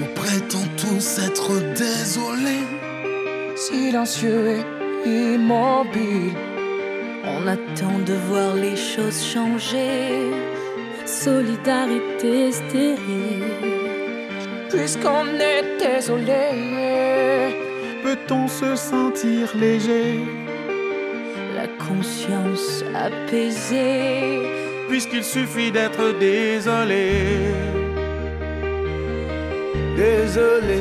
On prétend tous être désolés. Silencieux et immobile. On attend de voir les choses changer. Solidarité stérile. Puisqu'on est désolé, peut-on se sentir léger? La conscience apaisée. Puisqu'il suffit d'être désolé. Désolé.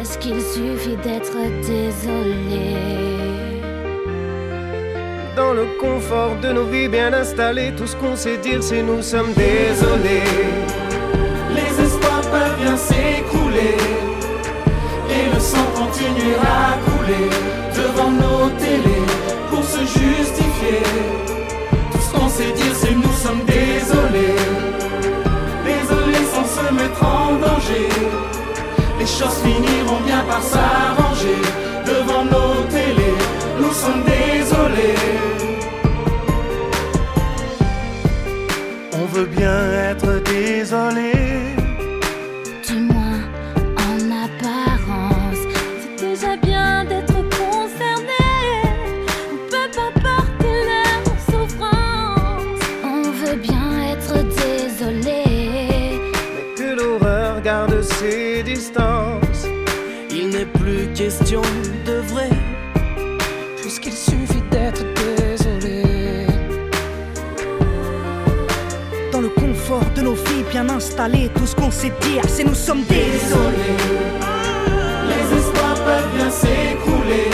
Est-ce qu'il suffit d'être désolé? Dans le confort de nos vies bien installées, tout ce qu'on sait dire, c'est nous sommes désolés. Les espoirs peuvent bien s'écrouler et le sang continuera à couler devant nos télés pour se justifier. Tout ce qu'on sait dire, c'est nous sommes désolés. Choses finiront bien par s'arranger devant nos télés. Nous sommes désolés. On veut bien être désolé. Tout ce qu'on sait dire, c'est nous sommes désolés. Les espoirs peuvent bien s'écrouler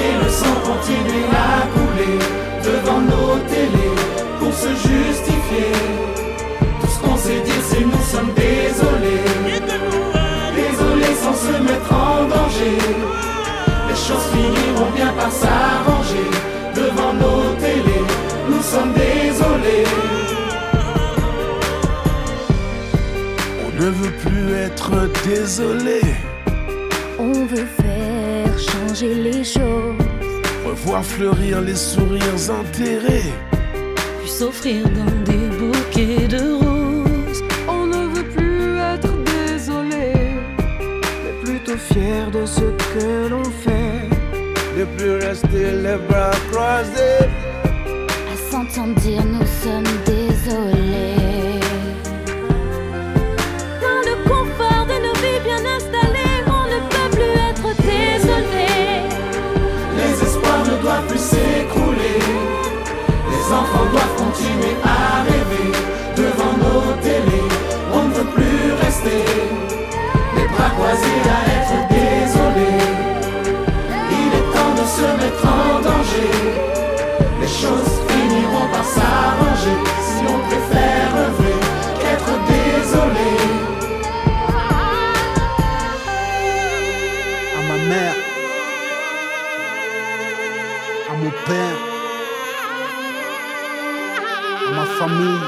et le sang continuer à couler devant nos télés pour se justifier. Tout ce qu'on sait dire, c'est nous sommes désolés. Désolés sans se mettre en danger. Les choses finiront bien par s'arranger veut plus être désolé. On veut faire changer les choses. Revoir fleurir les sourires enterrés. Puis s'offrir dans des bouquets de roses. On ne veut plus être désolé. Mais plutôt fier de ce que l'on fait. Ne plus rester les bras croisés. À s'entendre dire nous sommes famille.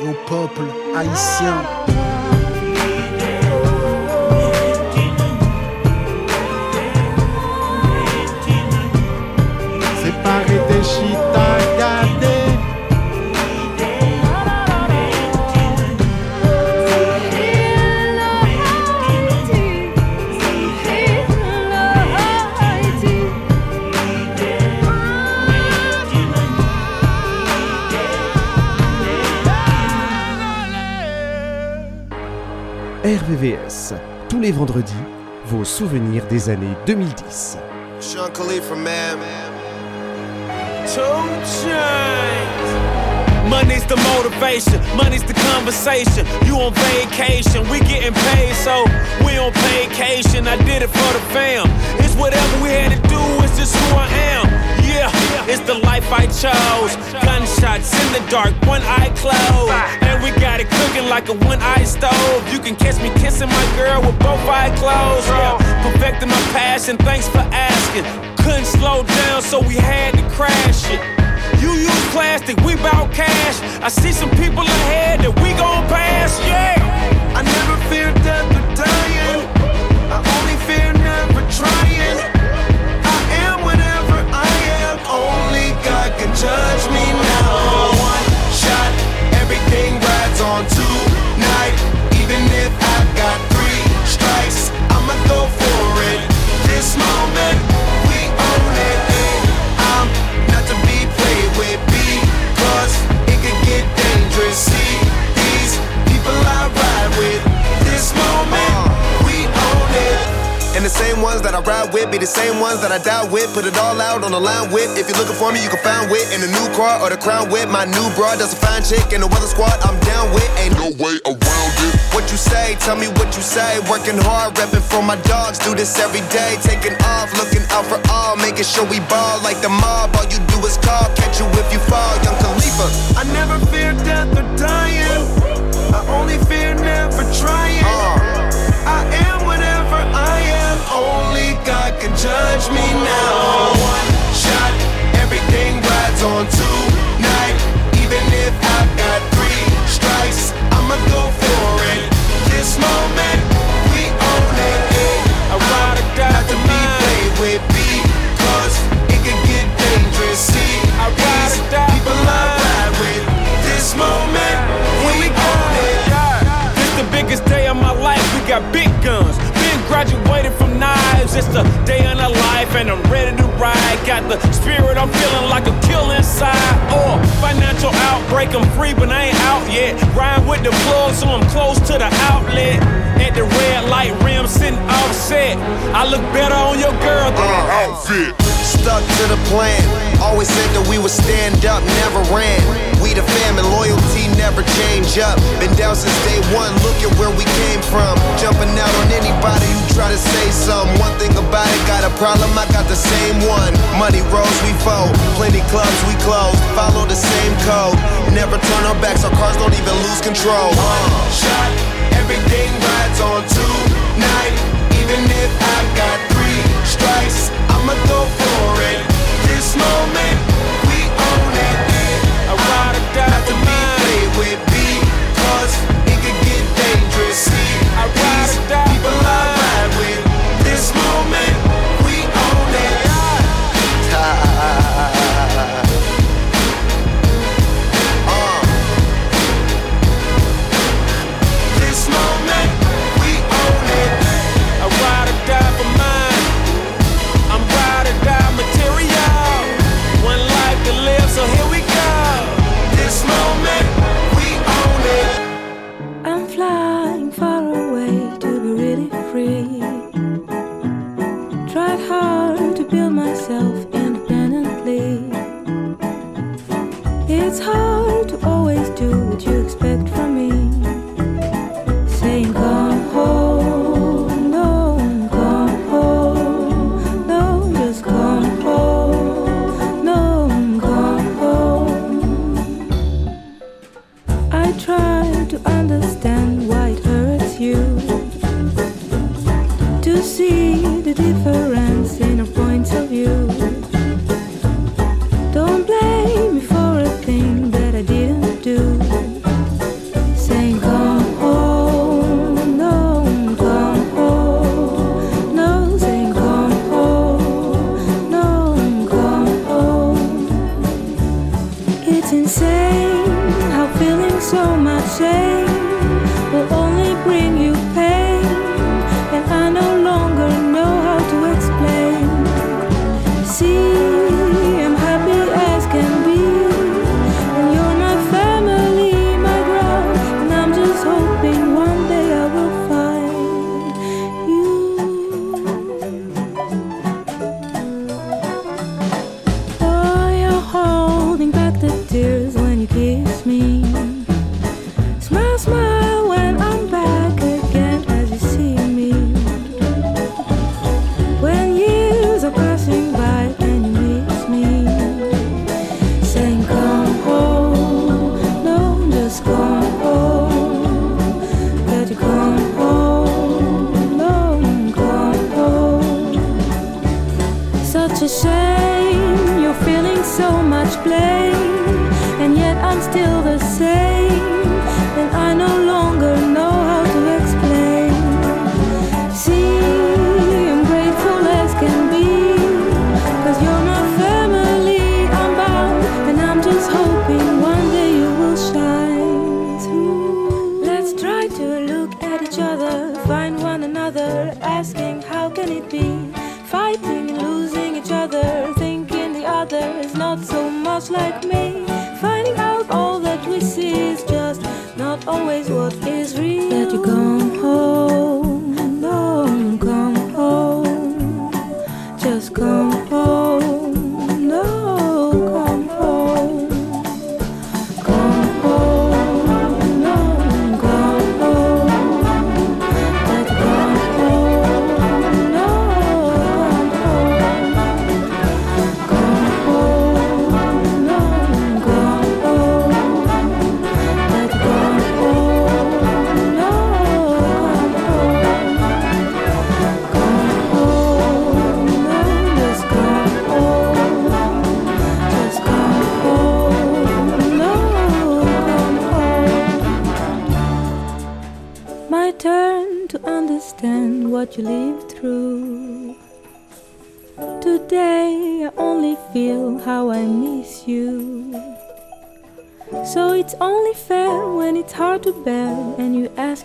Et au peuple haïtien. Des années 2010. Sean Khalifa, man. Money's the motivation, money's the conversation. You on vacation, we getting paid, so we on vacation. I did it for the fam. It's whatever we had to do, it's just who I am. Yeah, it's the life I chose. Gunshots in the dark, one eye closed. And we got it cooking like a one eye stove. You can catch me kissing my girl with both eyes closed. Yeah, perfecting my passion, thanks for asking. Couldn't slow down, so we had to crash it. You use plastic, we bout cash. I see some people ahead that we gon' pass, yeah. I never fear death or dying. Same ones that I ride with be the same ones that I die with. Put it all out on the line with. If you're looking for me, you can find wit in a new car or the crown with. My new broad does a fine chick in the weather squad. I'm down with. Ain't no way around it. What you say? Tell me what you say. Working hard, repping for my dogs. Do this every day. Taking off, looking out for all. Making sure we ball like the mob. All you do is call. Catch you if you fall. Young Khalifa. I never fear death or dying. I only fear never trying. Whatever I am. Only God can judge me now. One shot, everything rides on tonight. Even if I've got three strikes, I'ma go for it. This moment, we own it. I ride or die to be played with because it can get dangerous. See, I ride or die people I ride with. This moment, we own it. This the biggest day of my life. We got big guns. Graduated from knives. It's the day in the life, and I'm ready to ride. Got the spirit, I'm feeling like a kill inside. Or financial outbreak, I'm free, but I ain't out yet. Ride with the plug, so I'm close to the outlet. At the red light rim, sitting offset. I look better on your girl than uh, her outfit. Stuck to the plan. Always said that we would stand up, never ran. We the fam and loyalty never change up. Been down since day one, look at where we came from. Jumping out on anybody who try to say something. One thing about it, got a problem, I got the same one. Money rolls, we fold. Plenty clubs, we close. Follow the same code. Never turn our backs, our cars don't even lose control. Uh. Shot, everything rides on tonight. Even if I've got three strikes, I'ma go for it. This moment,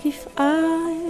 if I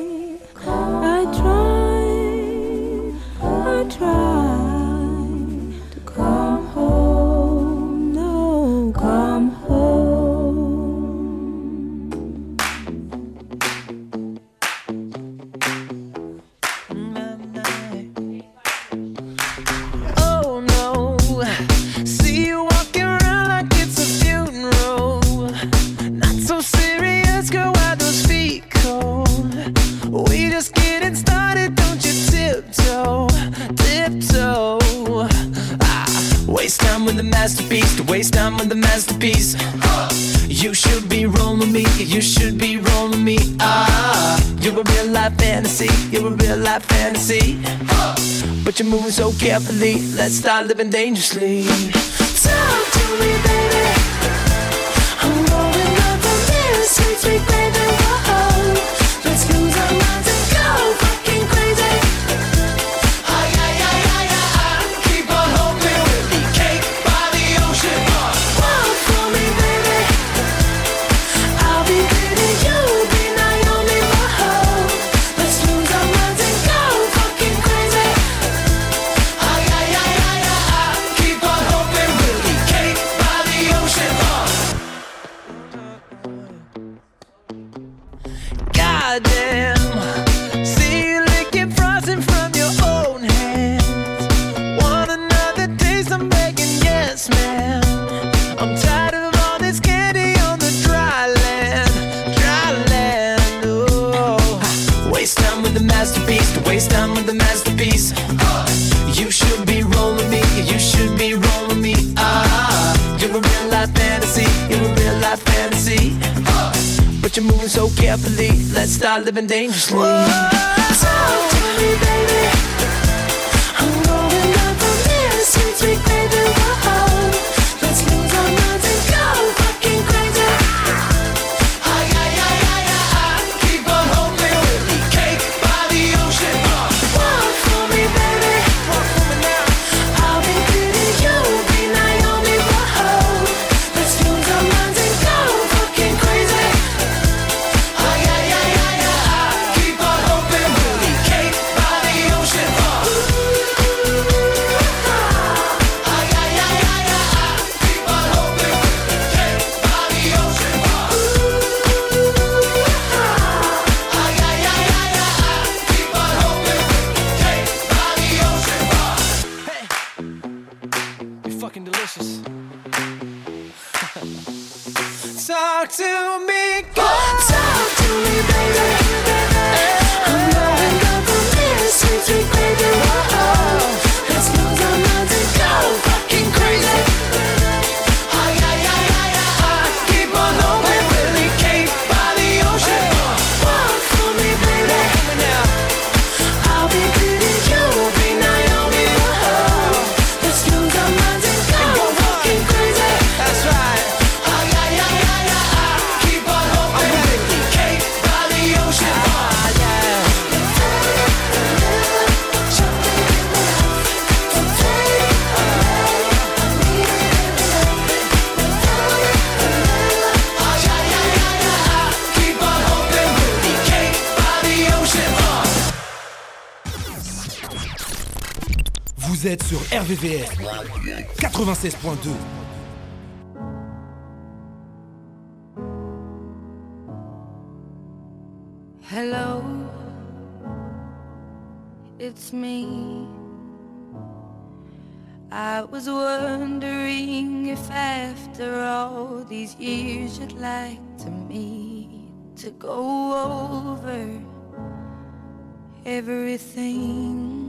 living dangerously. 96.2. Hello, it's me. I was wondering if after all these years you'd like to meet to go over everything.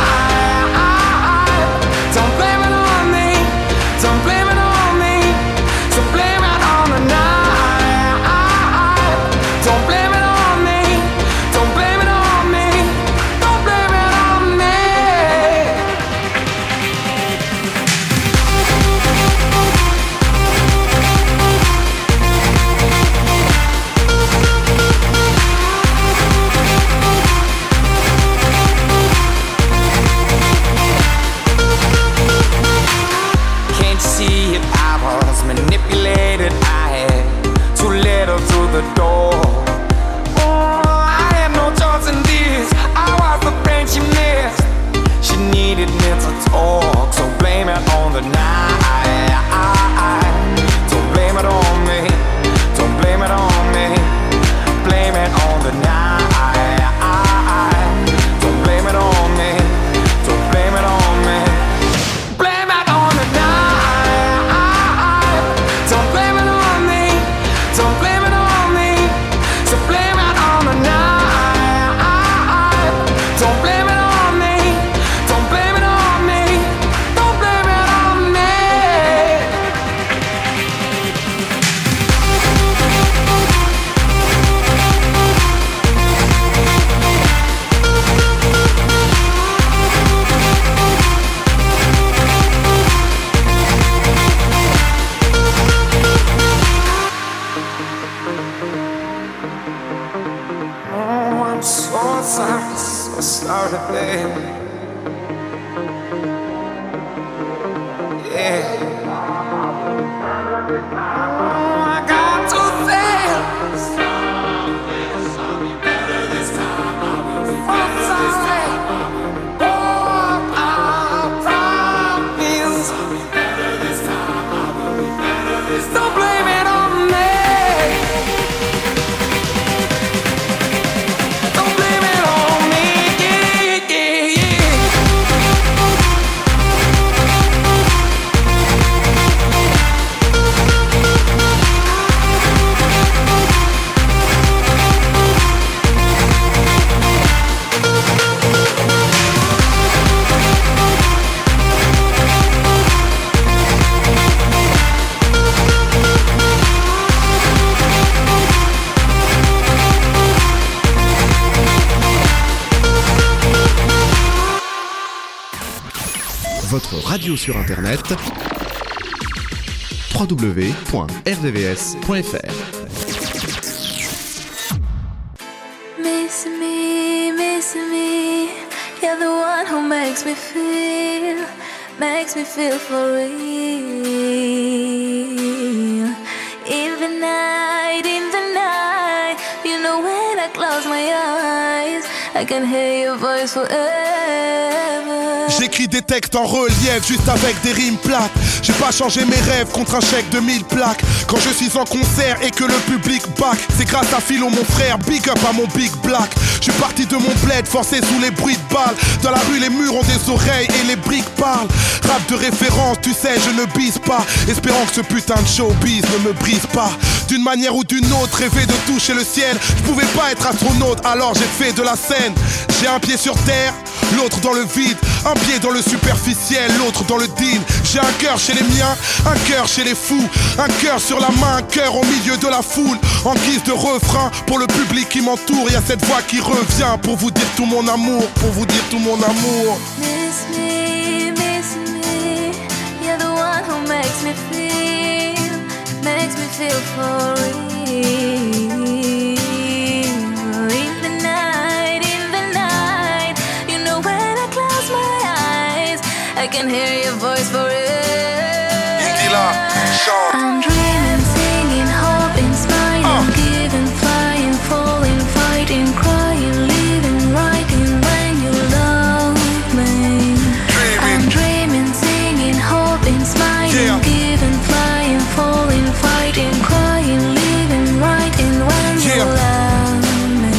Sur internet www.rdvs.fr. Miss me, miss me. You're the one who makes me feel, makes me feel for real. In the night, in the night, you know when I close my eyes, I can hear your voice forever. J'écris des textes en relief juste avec des rimes plates. J'ai pas changé mes rêves contre un chèque de 1000 plaques. Quand je suis en concert et que le public back, c'est grâce à Philo mon frère, big up à mon big black. Je suis parti de mon bled, forcé sous les bruits de balles. Dans la rue, les murs ont des oreilles et les briques parlent. Rap de référence, tu sais, je ne bise pas. Espérant que ce putain de showbiz ne me brise pas. D'une manière ou d'une autre, rêver de toucher le ciel. Je pouvais pas être astronaute, alors j'ai fait de la scène. J'ai un pied sur terre, l'autre dans le vide. Un pied dans le superficiel, l'autre dans le deal. J'ai un cœur chez les miens, un cœur chez les fous. Un cœur sur la main, un cœur au milieu de la foule. En guise de refrain, pour le public qui m'entoure, y a cette voix qui revient pour vous dire tout mon amour, pour vous dire tout mon amour. Forever. I'm dreaming, singing, hoping, smiling, giving, flying, falling, fighting, crying, living, writing when you love me. I'm dreaming, singing, hoping, smiling, giving, flying, falling, fighting, crying, living, writing when you Yeah. love me.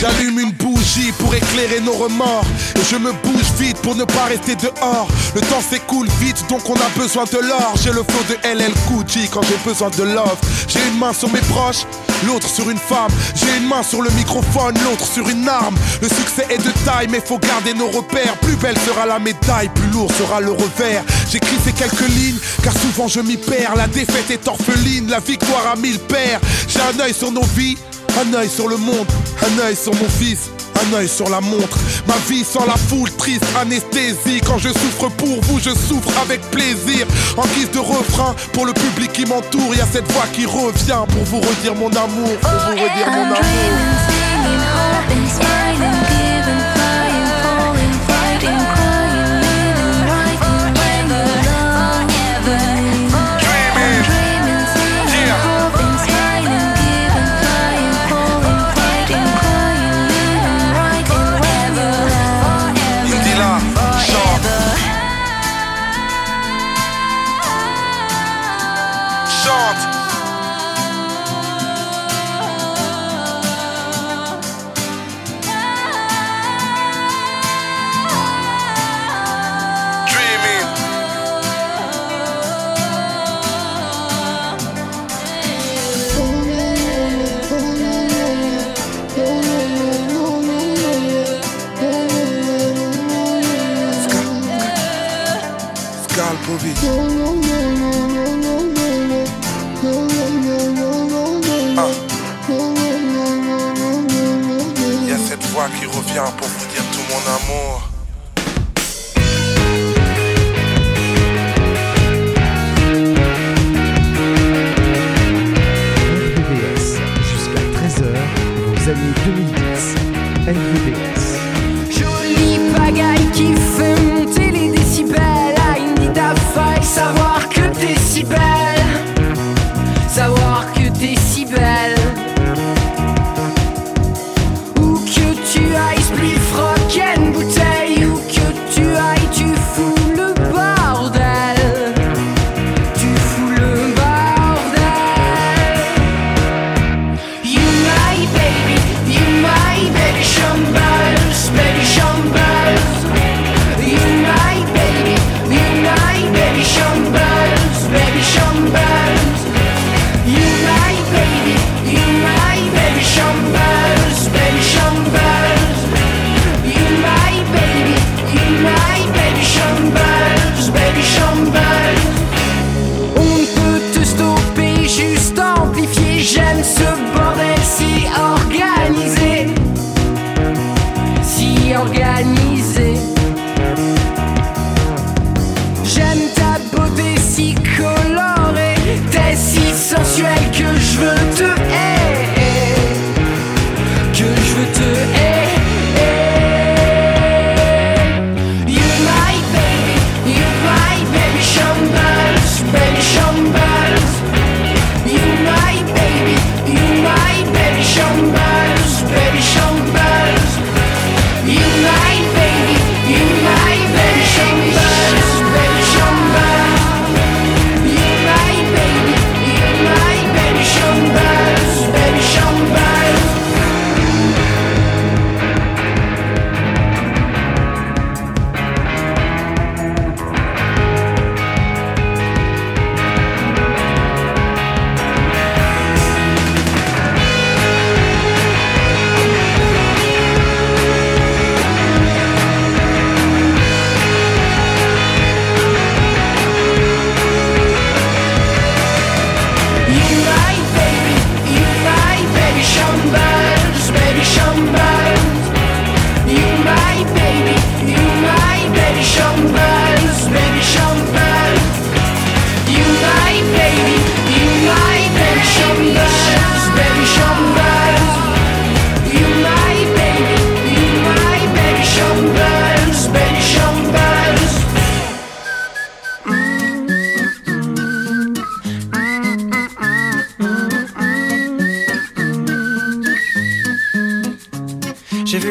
J'allume une bougie pour éclairer nos remords Et je me bouge vite pour ne pas rester dehors Le temps s'écoule vite donc on a besoin de l'or J'ai le flow de LL Cool quand j'ai besoin de love J'ai une main sur mes proches L'autre sur une femme, j'ai une main sur le microphone, l'autre sur une arme. Le succès est de taille, mais faut garder nos repères. Plus belle sera la médaille, plus lourd sera le revers. J'écris ces quelques lignes, car souvent je m'y perds. La défaite est orpheline, la victoire a mille pères. J'ai un œil sur nos vies, un œil sur le monde, un œil sur mon fils, un œil sur la montre. Ma vie sans la foule, triste anesthésie. Quand je souffre pour vous, je souffre avec plaisir. En guise de refrain, pour le public qui m'entoure, il y a cette voix qui revient pour vous redire mon amour, pour vous redire mon amour.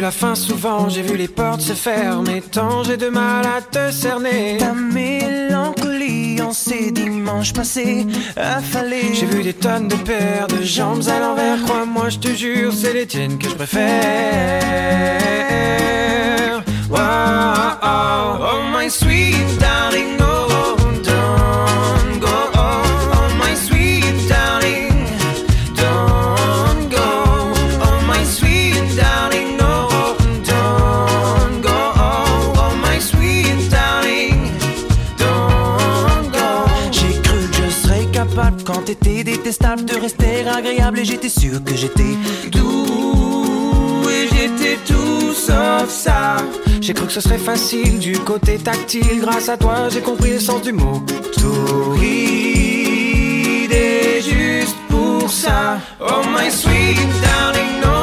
La fin souvent, j'ai vu les portes se fermer tant j'ai de mal à te cerner. Ta mélancolie en ces dimanches passés affalés. J'ai vu des tonnes de paires de jambes à l'envers. Crois-moi, je te jure, c'est les tiennes que je préfère. Wow, oh, oh, my sweet darling, de rester agréable et j'étais sûr que j'étais doux et j'étais tout sauf ça. J'ai cru que ce serait facile du côté tactile. Grâce à toi, j'ai compris le sens du mot. Torride juste pour ça. Oh my sweet darling, no,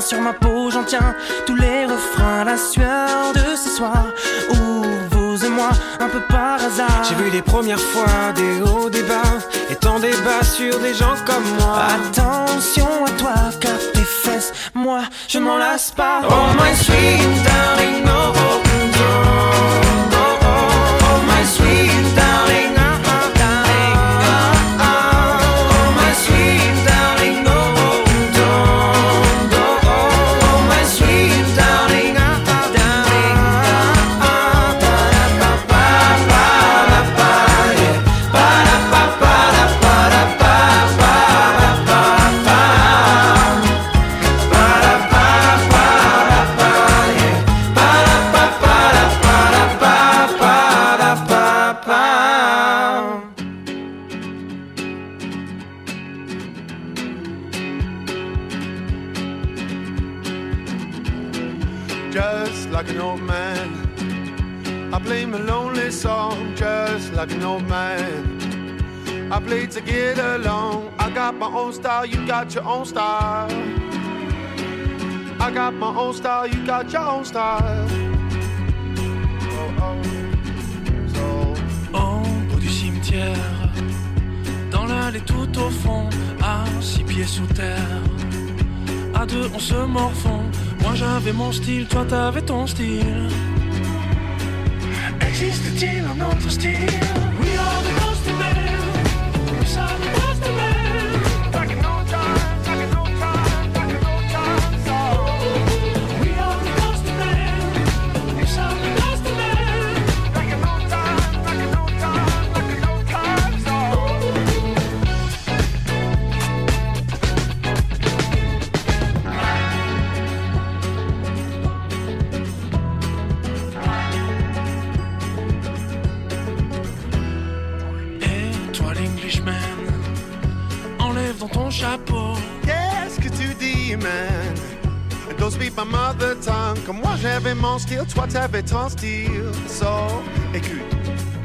sur ma peau, j'en tiens tous les refrains, la sueur de ces soirs où vous et moi, un peu par hasard. J'ai vu les premières fois des hauts, des bas, et tant des bas sur des gens comme moi. Attention à toi, car tes fesses, moi, je m'en lasse pas. Oh my sweet darling, no, style, you got your own style. I got my own style, you got your own style. Ombre du cimetière, dans l'allée tout au fond, à six pieds sous terre. À deux, on se morfond. Moi j'avais mon style, toi t'avais ton style. Existe-t-il un autre style? Toi t'avais ton style. So, écoute.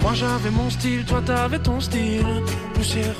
Moi j'avais mon style, toi t'avais ton style. Poussière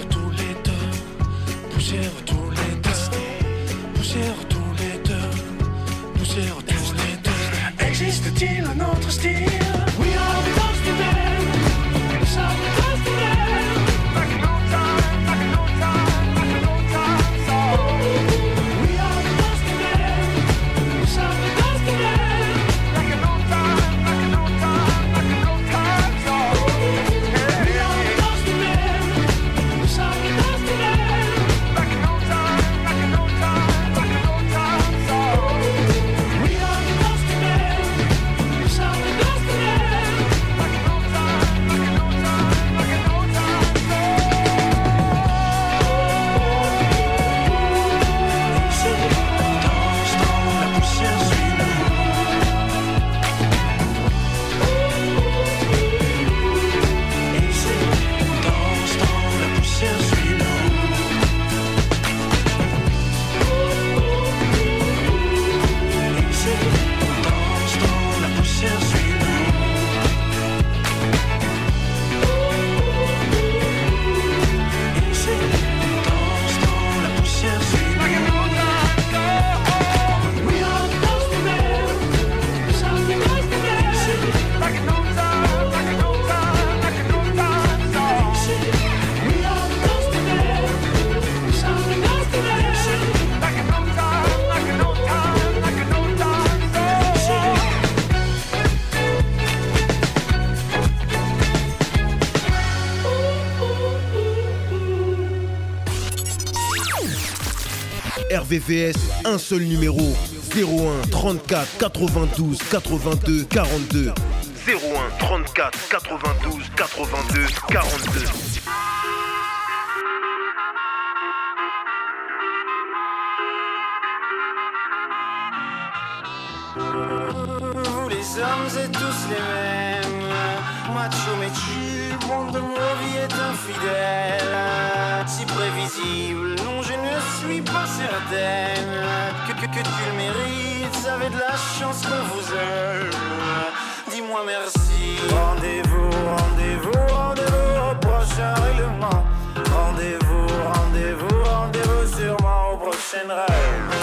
RVVS, un seul numéro. 01 34 92 82 42 01 34 92 82 42 Vous les hommes êtes tous les mêmes Macho mais monde de nos vies est infidèle. Si prévisible, non je ne suis pas certaine. Que, que, que tu le mérites, avez de la chance qu'on vous aime Dis-moi merci. Rendez-vous, rendez-vous, rendez-vous au prochain règlement. Rendez-vous, rendez-vous, rendez-vous sûrement au prochain rêve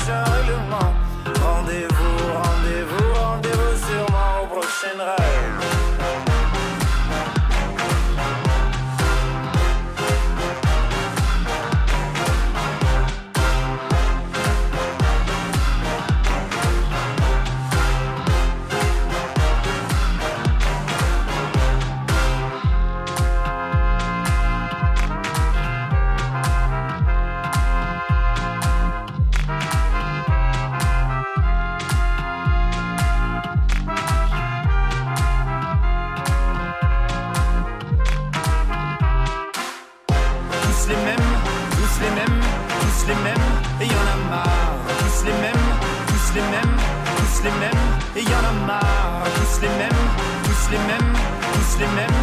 au prochain tous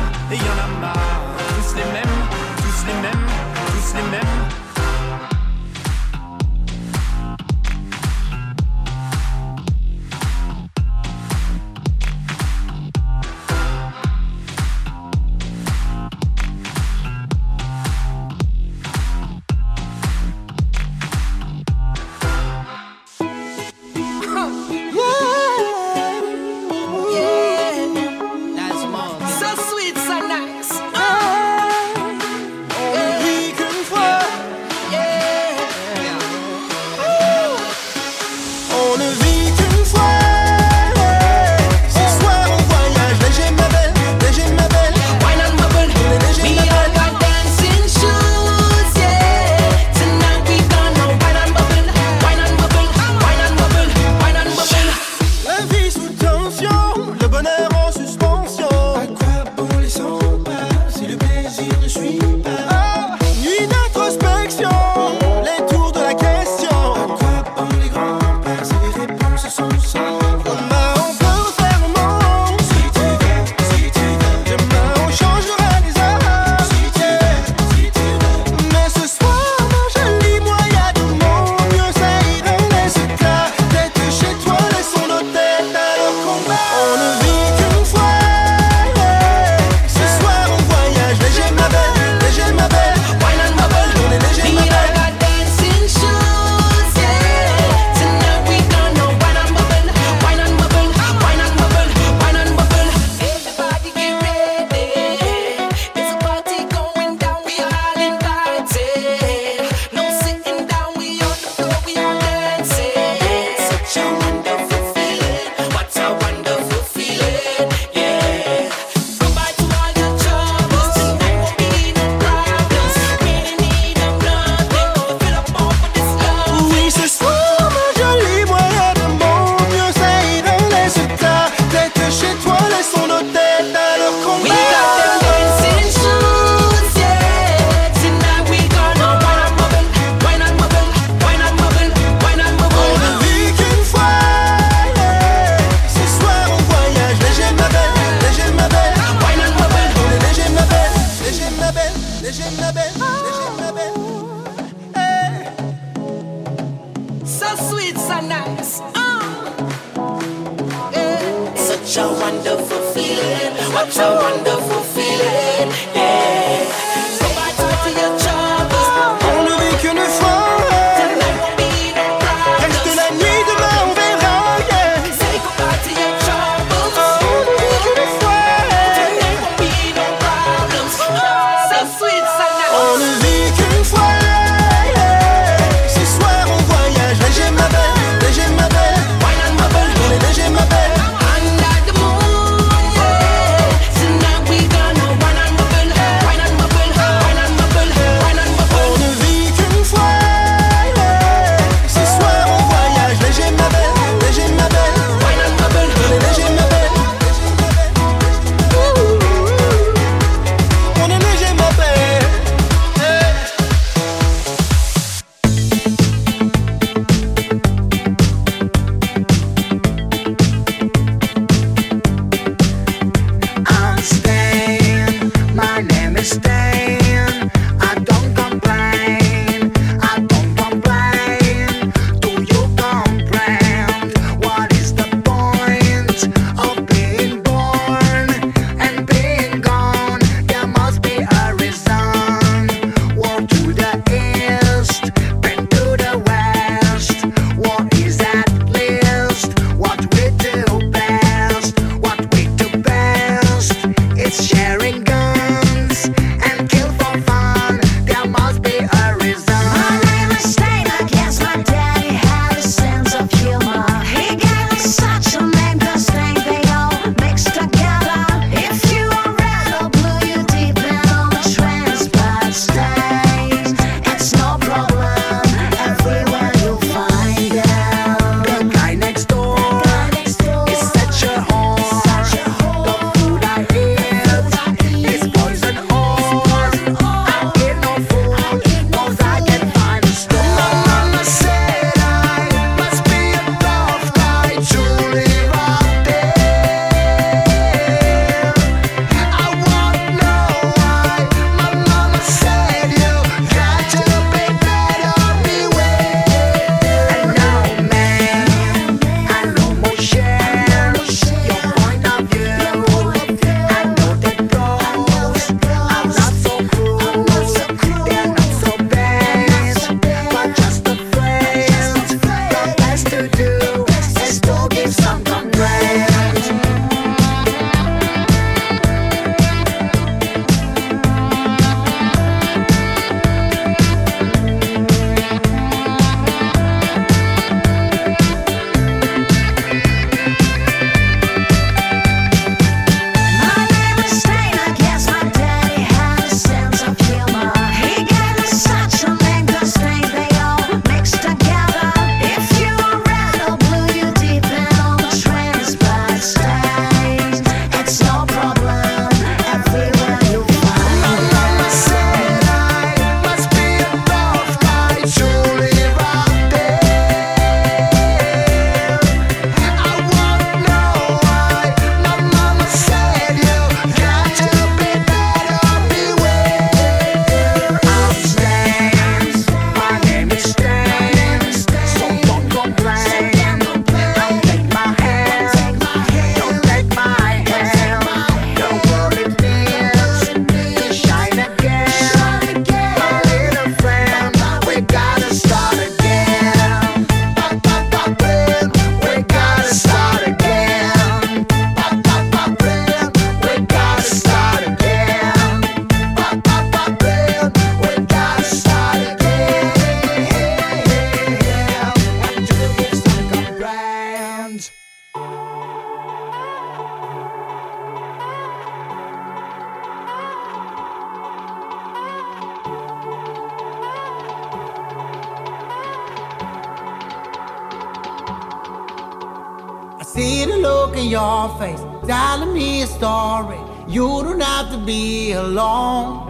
your face, telling me a story. You don't have to be alone.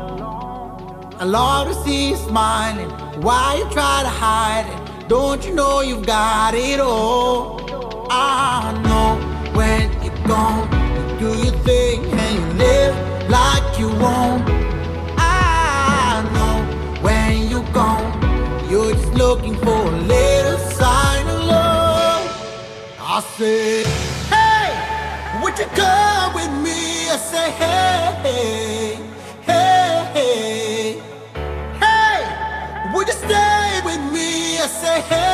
I love to see you smiling. Why you try to hide it? Don't you know you've got it all? I know when you're gone, you do your thing and you live like you won't. I know when you're gone, you're just looking for a little sign of love. I said, you come with me? I say, Hey, hey, hey, hey, would you stay with me? I say, hey,